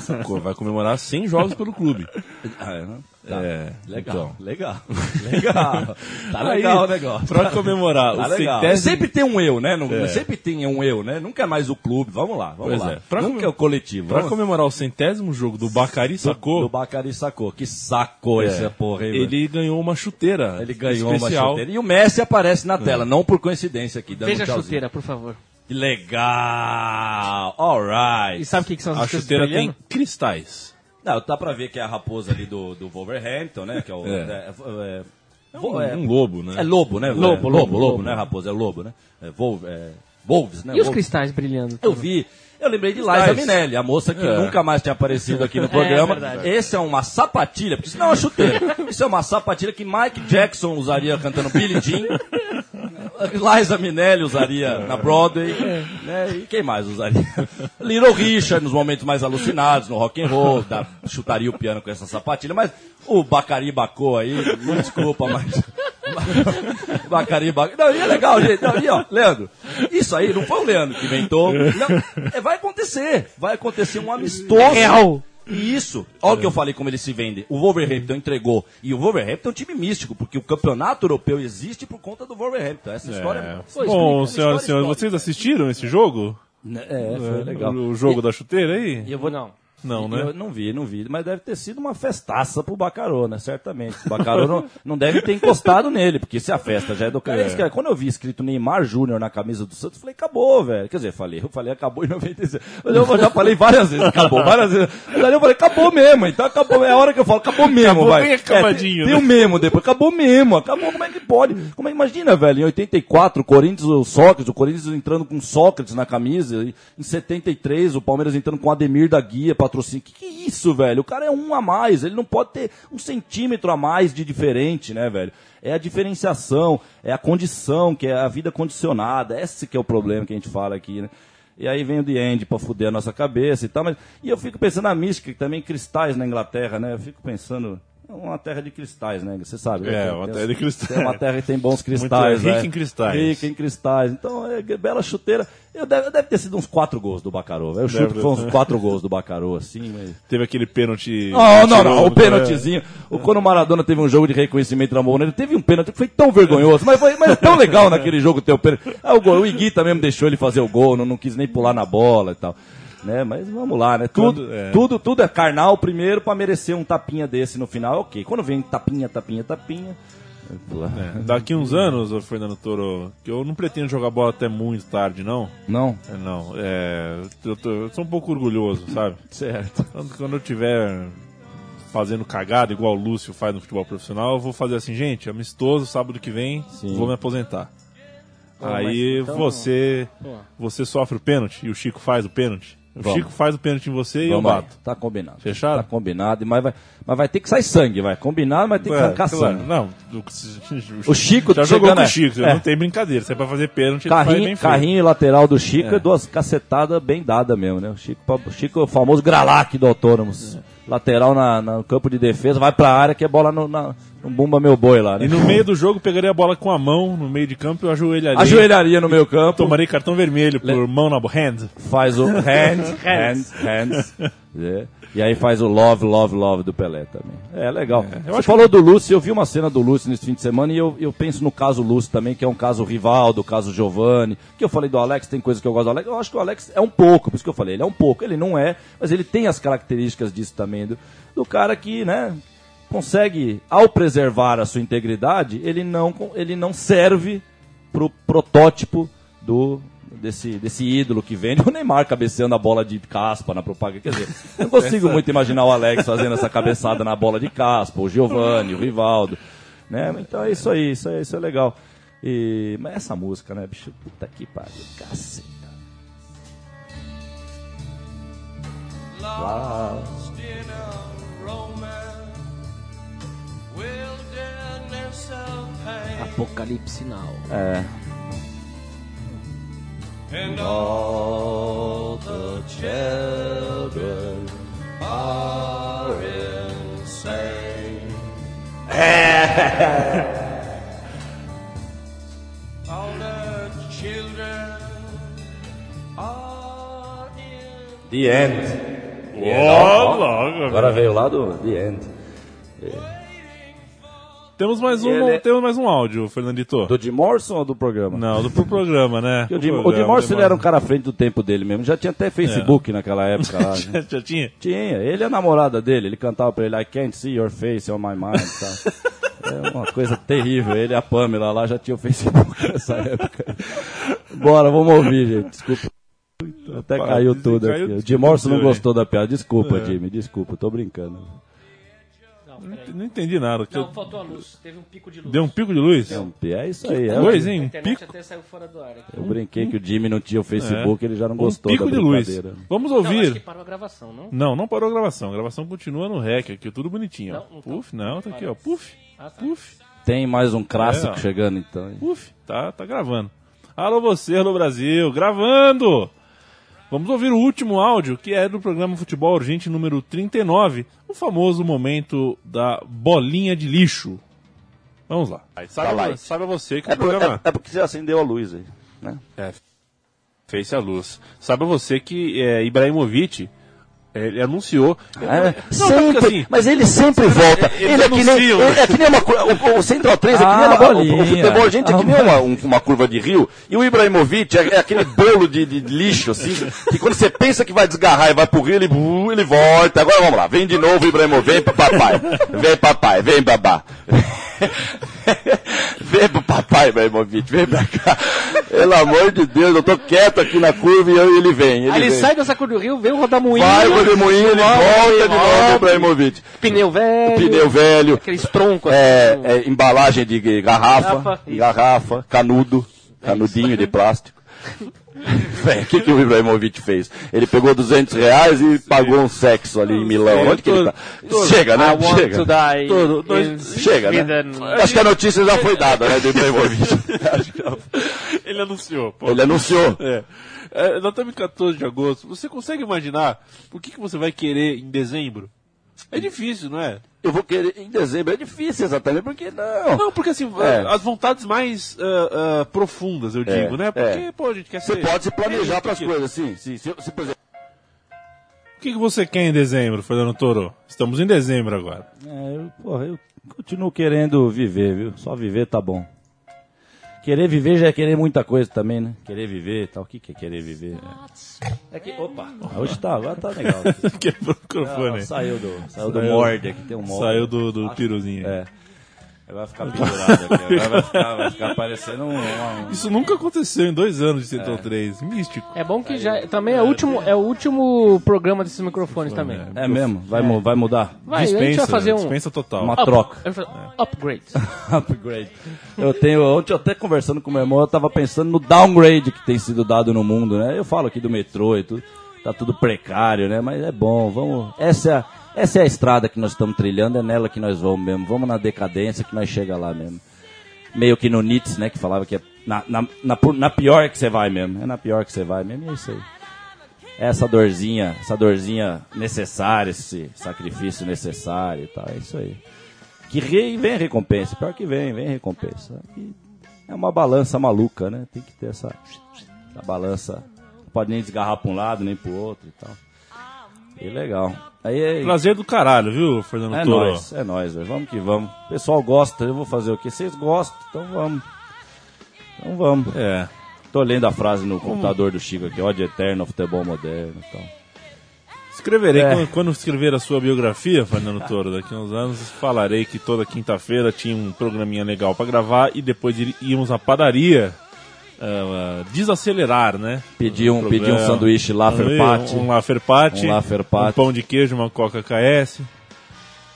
sacou vai comemorar 100 jogos pelo clube.
Ah, é, né? Tá.
É,
Legal,
então.
legal, legal. Tá
Aí,
legal o negócio.
Pra comemorar
Tá
o
legal.
centésimo...
Sempre tem um eu, né?
É.
Sempre tem um eu, né? Nunca é mais o clube. Vamos lá, vamos
Pois
lá.
é. Pra
Nunca
come-
é o coletivo.
Pra
Vamos-
comemorar o centésimo jogo do Bacari Sacou,
Do Bacari sacou. Que sacou
É.
essa porra aí,
ele ganhou uma chuteira
Ele ganhou
especial.
uma chuteira. E o Messi aparece na tela, não por coincidência aqui. Dando
Veja
um
a chuteira, por favor.
Que legal! Alright.
E sabe o que, que são as
A chuteira
brilhando?
tem cristais.
Não, dá pra ver que é a raposa ali do, do Wolverhampton, né? Que é o.
É.
é, é,
É
vo-
um,
é-
um lobo, né?
é lobo, né?
Lobo,
É,
lobo,
lobo,
lobo.
não é raposa, é lobo, né? É, é, Wolves, né?
E os cristais brilhando?
Eu vi. Eu lembrei de. Liza Minelli, a moça que
É.
nunca mais tinha aparecido aqui no programa.
verdade.
Esse é uma sapatilha, porque isso não é uma chuteira. Isso é uma sapatilha que Mike Jackson usaria cantando Billie Jean. Liza Minelli usaria na Broadway. Né? E quem mais usaria? Little Richard nos momentos mais alucinados, no rock and roll, da- chutaria o piano com essa sapatilha. Mas o Bacari Bacô aí, me desculpa, mas... Bacari. Não, e é legal, gente. Não, e ó, Leandro, isso aí não foi o Leandro que inventou. Não, é, vai acontecer. Vai acontecer um amistoso.
Real.
E Isso. Olha o que eu falei, como ele se vende. O Wolverhampton entregou. E o Wolverhampton é um time místico, porque o campeonato europeu existe por conta do Wolverhampton. Essa história
É.
Pô,
Bom, senhoras e senhores, vocês assistiram esse jogo?
É, foi legal.
O jogo da chuteira aí?
E eu vou
Não.
Não, né?
Eu não vi, não vi. Mas deve ter sido uma festaça pro Bacarô, né? Certamente. O Bacarô não, não deve ter encostado nele, porque se a festa já é do cara. É. cara. Quando eu vi escrito Neymar Júnior na camisa do Santos, eu falei, acabou, velho. Quer dizer, falei, eu falei, acabou em 96. Mas eu já falei várias vezes, acabou, várias vezes. Mas aí eu falei, acabou mesmo. Então acabou. É a hora que eu falo, acabou mesmo,
Acabou
vai.
bem
É,
acabadinho,
tem, tem
né?
o mesmo depois, acabou mesmo. Acabou, como é que pode? Como é, imagina, velho, em 84, o Corinthians, o Sócrates, o Corinthians entrando com Sócrates na camisa. e Em 73, o Palmeiras entrando com Ademir da Guia, que é isso, velho? O cara é um a mais. Ele não pode ter um centímetro a mais de diferente, né, velho? É a diferenciação, é a condição, que é a vida condicionada. Esse que é o problema que a gente fala aqui, né? E aí vem o The End pra fuder a nossa cabeça e tal. Mas, e eu fico pensando na mística, que também cristais na Inglaterra, né? Eu fico pensando. É uma terra de cristais, né? Você sabe. né?
É, uma
tem-
terra de cristais.
Tem uma terra que tem bons cristais.
rica
né?
em cristais.
Rica em cristais. Então, é bela chuteira. Eu deve, deve ter sido uns quatro gols do Bacarô. Eu chuto
Deve.
que foi uns quatro gols do Bacarô, assim. Mas...
Teve aquele pênalti.
Não, não, não. O
mentiroso,
pênaltizinho. O, quando o Maradona teve um jogo de reconhecimento na mão ele teve um pênalti que foi tão vergonhoso, mas foi mas tão legal naquele jogo ter o pênalti. Ah, o, gol, o Iguita mesmo deixou ele fazer o gol, não, não quis nem pular na bola e tal. Né? Mas vamos lá, né? Tudo,
Quando- é.
tudo, tudo é carnal primeiro pra merecer um tapinha desse no final, ok. Quando vem tapinha, tapinha, tapinha.
É, Daqui uns anos, ô Fernando Toro, que eu não pretendo jogar bola até muito tarde, não.
Não?
É, não. É, eu, tô- eu sou um pouco orgulhoso, sabe?
Certo.
Quando, quando eu tiver fazendo cagada, igual o Lúcio faz no futebol profissional, eu vou fazer assim, gente, amistoso, sábado que vem,
Sim.
vou me aposentar.
Pô,
Aí
então-
você
Pô.
você sofre o pênalti e o Chico faz o pênalti. O
Vamos.
Chico faz o pênalti em você e eu
Vamos aí.
bato.
Tá combinado.
Fechado?
Tá combinado, mas vai, mas vai ter que sair sangue, vai. Combinado, mas tem que
É,
arrancar
claro.
sangue.
Não,
O Chico
já jogou com o
é.
Chico,
É.
não tem brincadeira. Se é pra fazer pênalti,
Carrinho, carrinho e lateral do Chico
É.
é. duas cacetadas bem dadas mesmo, né? O Chico, o Chico é o famoso gralac do Autônomos. Lateral na, na- no campo de defesa, vai pra área que é bola no, na, no bumba meu boi lá, né?
E no meio do jogo, pegaria a bola com a mão, no meio de campo, eu ajoelharia.
Ajoelharia no meio campo,
Tomaria cartão vermelho por mão na hand.
faz o hands, hands, hands. É. E aí faz o love, love, love do Pelé também. É legal.
eu
Você falou do Lúcio, eu vi uma cena do Lúcio nesse fim de semana e eu, eu penso no caso Lúcio também, que é um caso Rivaldo, caso Giovanni. Que eu falei do Alex, tem coisa que eu gosto do Alex. Eu acho que o Alex é um pouco, por isso que eu falei, ele é um pouco. Ele não é, mas ele tem as características disso também, do, do cara que, né, consegue, ao preservar a sua integridade, ele não, ele não serve pro protótipo do desse, desse ídolo que vende o Neymar cabeceando a bola de caspa na propaganda. Quer dizer, não consigo muito imaginar o Alex fazendo essa cabeçada na bola de caspa, o Giovanni, o Rivaldo. Né? Então é isso aí, isso é, isso é legal. E, mas essa música, né, bicho? Puta que pariu, caceta.
Lost
Apocalipse Now.
É.
and all the children are insane. All the children are in
The End.
Logo,
Agora veio lá do The End.
Temos mais um,
Ele-
temos mais um áudio, Fernandito.
Do Jim Morrison ou do programa?
Não, do pro programa, né?
Porque o Jim,
Pro
o Jim
programa,
Morrison ele era um cara à frente do tempo dele mesmo. Já tinha até Facebook naquela época lá. né?
Já, tinha?
Tinha. Ele e a namorada dele. Ele cantava pra ele I can't see your face on my mind. Tá? É uma coisa terrível. Ele e a Pamela lá já tinha o Facebook nessa época. Bora, vamos ouvir, gente. Desculpa. Até caiu tudo
caiu
aqui. O
tudo,
Jim Morrison não gostou da piada. Desculpa,
É.
Jimmy. Desculpa, tô brincando.
Não entendi nada.
Não, faltou a luz. Teve um pico de luz.
Deu um pico de luz?
É isso aí. é
coisa,
que-
hein?
A
Um
internet
pico.
até saiu fora do ar. aqui.
Eu brinquei que o Jimmy não tinha o Facebook,
É.
ele já não
Um
gostou
pico
da
de luz. Vamos
Não, acho
ouvir.
que parou a gravação, não?
Não, não parou a gravação. A gravação continua no REC aqui, tudo bonitinho.
Não, não tá.
Puf, não, tá aqui, ó. Puf,
Ah, tá.
puf,
Tem mais um clássico
É,
chegando então. hein?
puf. Tá, tá gravando. Alô você, alô Brasil, gravando! Vamos ouvir o último áudio, que é do programa Futebol Urgente número 39, o famoso momento da bolinha de lixo. Vamos lá. Aí, Sabe, você que
É,
o
por-
programa...
é- é porque você acendeu a luz aí. Né?
É, fez a luz. Sabe você que é, Ibrahimovic, ele anunciou...
É,
Não,
sempre,
assim,
mas ele sempre volta.
Eles
Ele é que nem, ele é que nem uma. O, o Central 3 é que nem uma, o, o futebol, gente, é que nem uma, um- uma curva de rio. E o Ibrahimovic é, é aquele bolo de, de lixo, assim, que quando você pensa que vai desgarrar e vai pro rio, ele, uh, ele volta. Agora vamos lá, vem de novo, Ibrahimovic, vem pro papai. Vem papai, vem babá. Vem pro papai, Ibrahimovic, vem pra cá. Pelo amor de Deus, eu tô quieto aqui na curva e eu- ele vem. Ele,
Aí ele
vem.
sai dessa cor do rio, vem o rodamuinho.
Vai, o Redemoinho, ele volta de novo, Ibrahimovic.
Pneu velho.
Pneu velho.
Aqueles troncos.
É,
assim.
é, embalagem de garrafa,
Garrafa,
garrafa, canudo, canudinho de plástico. O que, que o Ibrahimovic fez? Ele pegou 200 reais e pagou um sexo ali em Milão. Onde que ele tá? Chega, né?
I want
Chega.
to die
Todo- dois- chega, né? Acho que a notícia já foi dada, né, do Ibrahimovic.
Ele anunciou. pô.
Ele anunciou.
É. É, nós estamos em 14 de agosto. Você consegue imaginar o que, que você vai querer em dezembro? É difícil, não é?
Eu vou querer em dezembro. É difícil exatamente, porque não.
Não, porque assim,
É.
as vontades mais ah, ah, profundas, eu
É,
digo, né? Porque,
é.
pô, a gente quer
Você
ser...
pode se planejar
É,
para as coisas, sim. sim. Se, se, por exemplo,
O que, que você quer em dezembro, Fernando Toro? Estamos em dezembro agora.
É, eu, porra, eu continuo querendo viver, viu? Só viver tá bom. Querer viver já é querer muita coisa também, né? Querer viver e tal. O que, que é querer viver? É que, opa, hoje tá, agora tá legal.
Quebrou o microfone.
Não,
aí.
saiu do, saiu do
Saiu-
morde aqui, tem um morde.
Saiu do, do piruzinho.
É. Vai ficar pendurado aqui. Agora vai ficar, vai ficar parecendo um... um-
Isso nunca aconteceu em dois anos de Central 3. Místico.
É bom que já também é o último, é o último programa desses microfones também.
É mesmo? Vai, mu- vai mudar?
Vai, a gente vai fazer um
dispensa total.
Uma
Up-
troca.
upgrade.
Upgrade. Eu tenho, ontem eu até conversando com meu irmão, eu tava pensando no downgrade que tem sido dado no mundo, né? Eu falo aqui do metrô e tudo, tá tudo precário, né? Mas é bom, vamos. Essa é a, essa é a estrada que nós estamos trilhando, é nela que nós vamos mesmo. Vamos na decadência que nós chega lá mesmo. Meio que no Nietzsche, né? Que falava que é na, na, na, na pior que você vai mesmo. É na pior que você vai mesmo, é isso aí. É essa dorzinha, essa dorzinha necessária, esse sacrifício necessário e tal, é isso aí. Que vem recompensa, pior que vem, vem recompensa. É uma balança maluca, né? Tem que ter essa, essa balança. Não pode nem desgarrar pra um lado, nem pro outro e tal. E legal. Aí
Prazer do caralho, viu, Fernando
é
Toro?
nóis, é nóis. Vamos que vamos. O pessoal gosta, eu vou fazer o quê? Vocês gostam, então vamos. Então vamos.
É.
Tô lendo a frase no computador do Chico aqui, ódio eterno futebol moderno e tal.
Escreverei,
É.
quando, quando escrever a sua biografia, Fernando Toro, daqui a uns anos, falarei que toda quinta-feira tinha um programinha legal pra gravar e depois íamos à padaria ah, desacelerar, né?
Pedi um,
O
pedi um sanduíche Laferpate.
Um Laferpate.
Um Laferpate.
Um pão de queijo, uma Coca KS.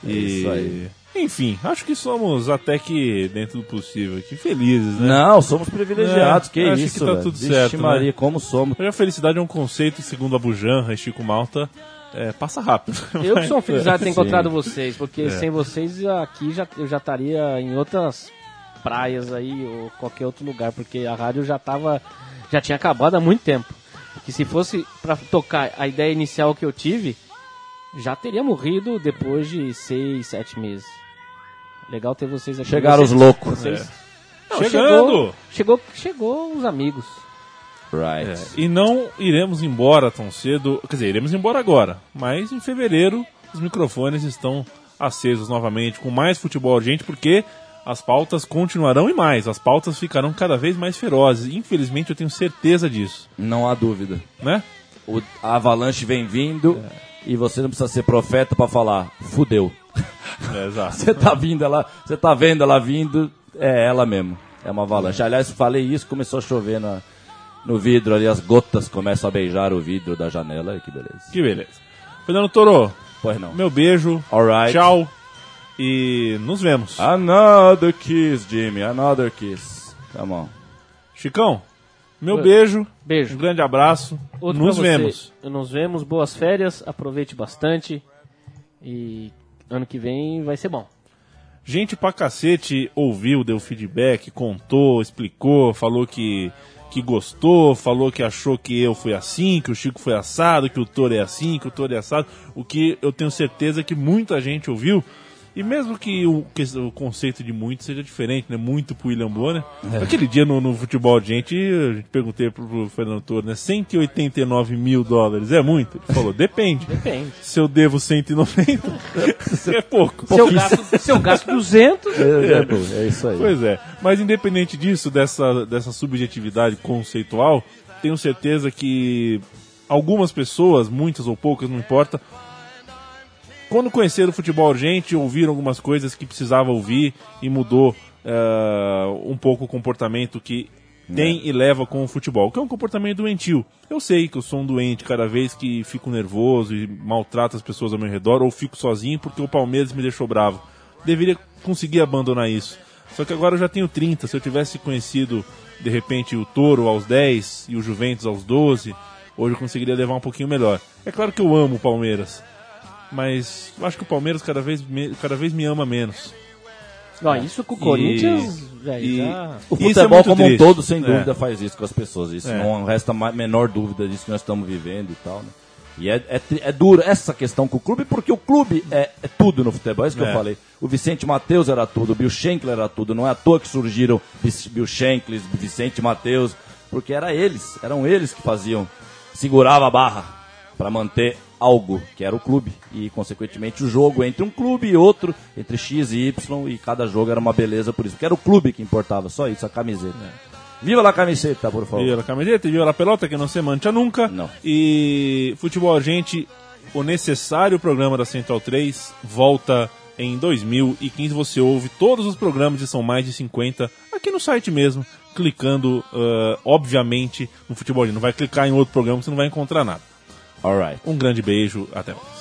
É isso aí.
Enfim, acho que somos até que, dentro do possível, aqui, felizes, né?
Não, somos privilegiados,
É,
que
acho
isso,
que tá tudo
Vixe
certo,
Maria,
né?
como somos.
Hoje a felicidade é um conceito, segundo a Bujanra e Chico Malta, é, passa rápido.
Eu que sou um felizardo de ter
Sim.
encontrado vocês, porque
É.
sem vocês aqui já, eu já estaria em outras praias aí ou qualquer outro lugar, porque a rádio já tava, já tinha acabado há muito tempo. Que se fosse pra tocar a ideia inicial que eu tive, já teria morrido depois de seis, sete meses. Legal ter vocês aqui.
Chegaram
Vocês-
os loucos.
vocês-
É.
Não,
Chegando!
Chegou, chegou, chegou os amigos.
Right.
É, e não iremos embora tão cedo, quer dizer, iremos embora agora, mas em fevereiro os microfones estão acesos novamente com mais futebol urgente, porque as pautas continuarão e mais, as pautas ficarão cada vez mais ferozes. Infelizmente eu tenho certeza disso,
Não há dúvida.
né?
O, a avalanche vem vindo e você não precisa ser profeta pra falar, fudeu.
É, exato.
Você tá vindo ela, você tá vendo ela vindo, é ela mesmo. É uma avalanche. Aliás, falei isso, começou a chover na, no vidro ali, as gotas começam a beijar o vidro da janela, que beleza.
Que beleza. Fernando Toro,
Pois não.
meu beijo,
Alright.
tchau e nos vemos.
Another kiss, Jimmy, another kiss. Come on.
Chicão, meu
Oi.
beijo,
Beijo.
um grande abraço,
Outro
nos vemos.
Nos vemos, boas férias, aproveite bastante e ano que vem vai ser bom.
Gente pra cacete ouviu, deu feedback, contou, explicou, falou que, que gostou, falou que achou que eu fui assim, que o Chico foi assado, que o Toro é assim, que o Toro é assado. O que eu tenho certeza que muita gente ouviu. E mesmo que o, que o conceito de muito seja diferente, né? Muito pro William Bonner. Aquele dia no, no futebol, gente, a gente perguntei pro, pro Fernando Toro, né? 189 mil dólares é muito? Ele falou, depende.
Depende.
Se eu devo 190, é pouco.
Se eu gasto, se eu gasto 200,
É, é isso aí.
Pois é, mas independente disso, dessa, dessa subjetividade conceitual, tenho certeza que algumas pessoas, muitas ou poucas, não importa, quando conheceram o futebol urgente, ouviram algumas coisas que precisava ouvir e mudou eh, um pouco o comportamento que tem e leva com o futebol, que é um comportamento doentio. Eu sei que eu sou um doente cada vez que fico nervoso e maltrato as pessoas ao meu redor, ou fico sozinho porque o Palmeiras me deixou bravo. Deveria conseguir abandonar isso. Só que agora eu já tenho 30. Se eu tivesse conhecido, de repente, o Toro aos 10 e o Juventus aos 12, hoje eu conseguiria levar um pouquinho melhor. É claro que eu amo o Palmeiras, mas eu acho que o Palmeiras cada vez me, cada vez me ama menos.
Ó, isso com o Corinthians
e-
já-
O
Isso é
futebol
muito
como um
triste.
todo, sem
É.
dúvida, faz isso com as pessoas. Isso
É.
não resta a menor dúvida disso que nós estamos vivendo e tal, né? E é, é, é duro essa questão com o clube, porque o clube é, é tudo no futebol, é isso que
É.
eu falei. O Vicente Mateus era tudo, o Bill Schenkler era tudo. Não é à toa que surgiram Bill Schenkler, Vicente Mateus, porque era eles, eram eles que faziam, segurava a barra para manter algo, que era o clube. E, consequentemente, o jogo entre um clube e outro, entre X e Y, e cada jogo era uma beleza por isso. Porque era o clube que importava, só isso, a camiseta. Viva lá a camiseta, por favor.
Viva la camiseta e viva la pelota, que não se mancha nunca.
Não.
E Futebol Urgente, o necessário programa da Central 3, volta em 2015. Você ouve todos os programas, e são mais de 50, aqui no site mesmo, clicando, ah, obviamente, no Futebol. Não vai clicar em outro programa, você não vai encontrar nada.
Alright.
Um grande beijo, até mais.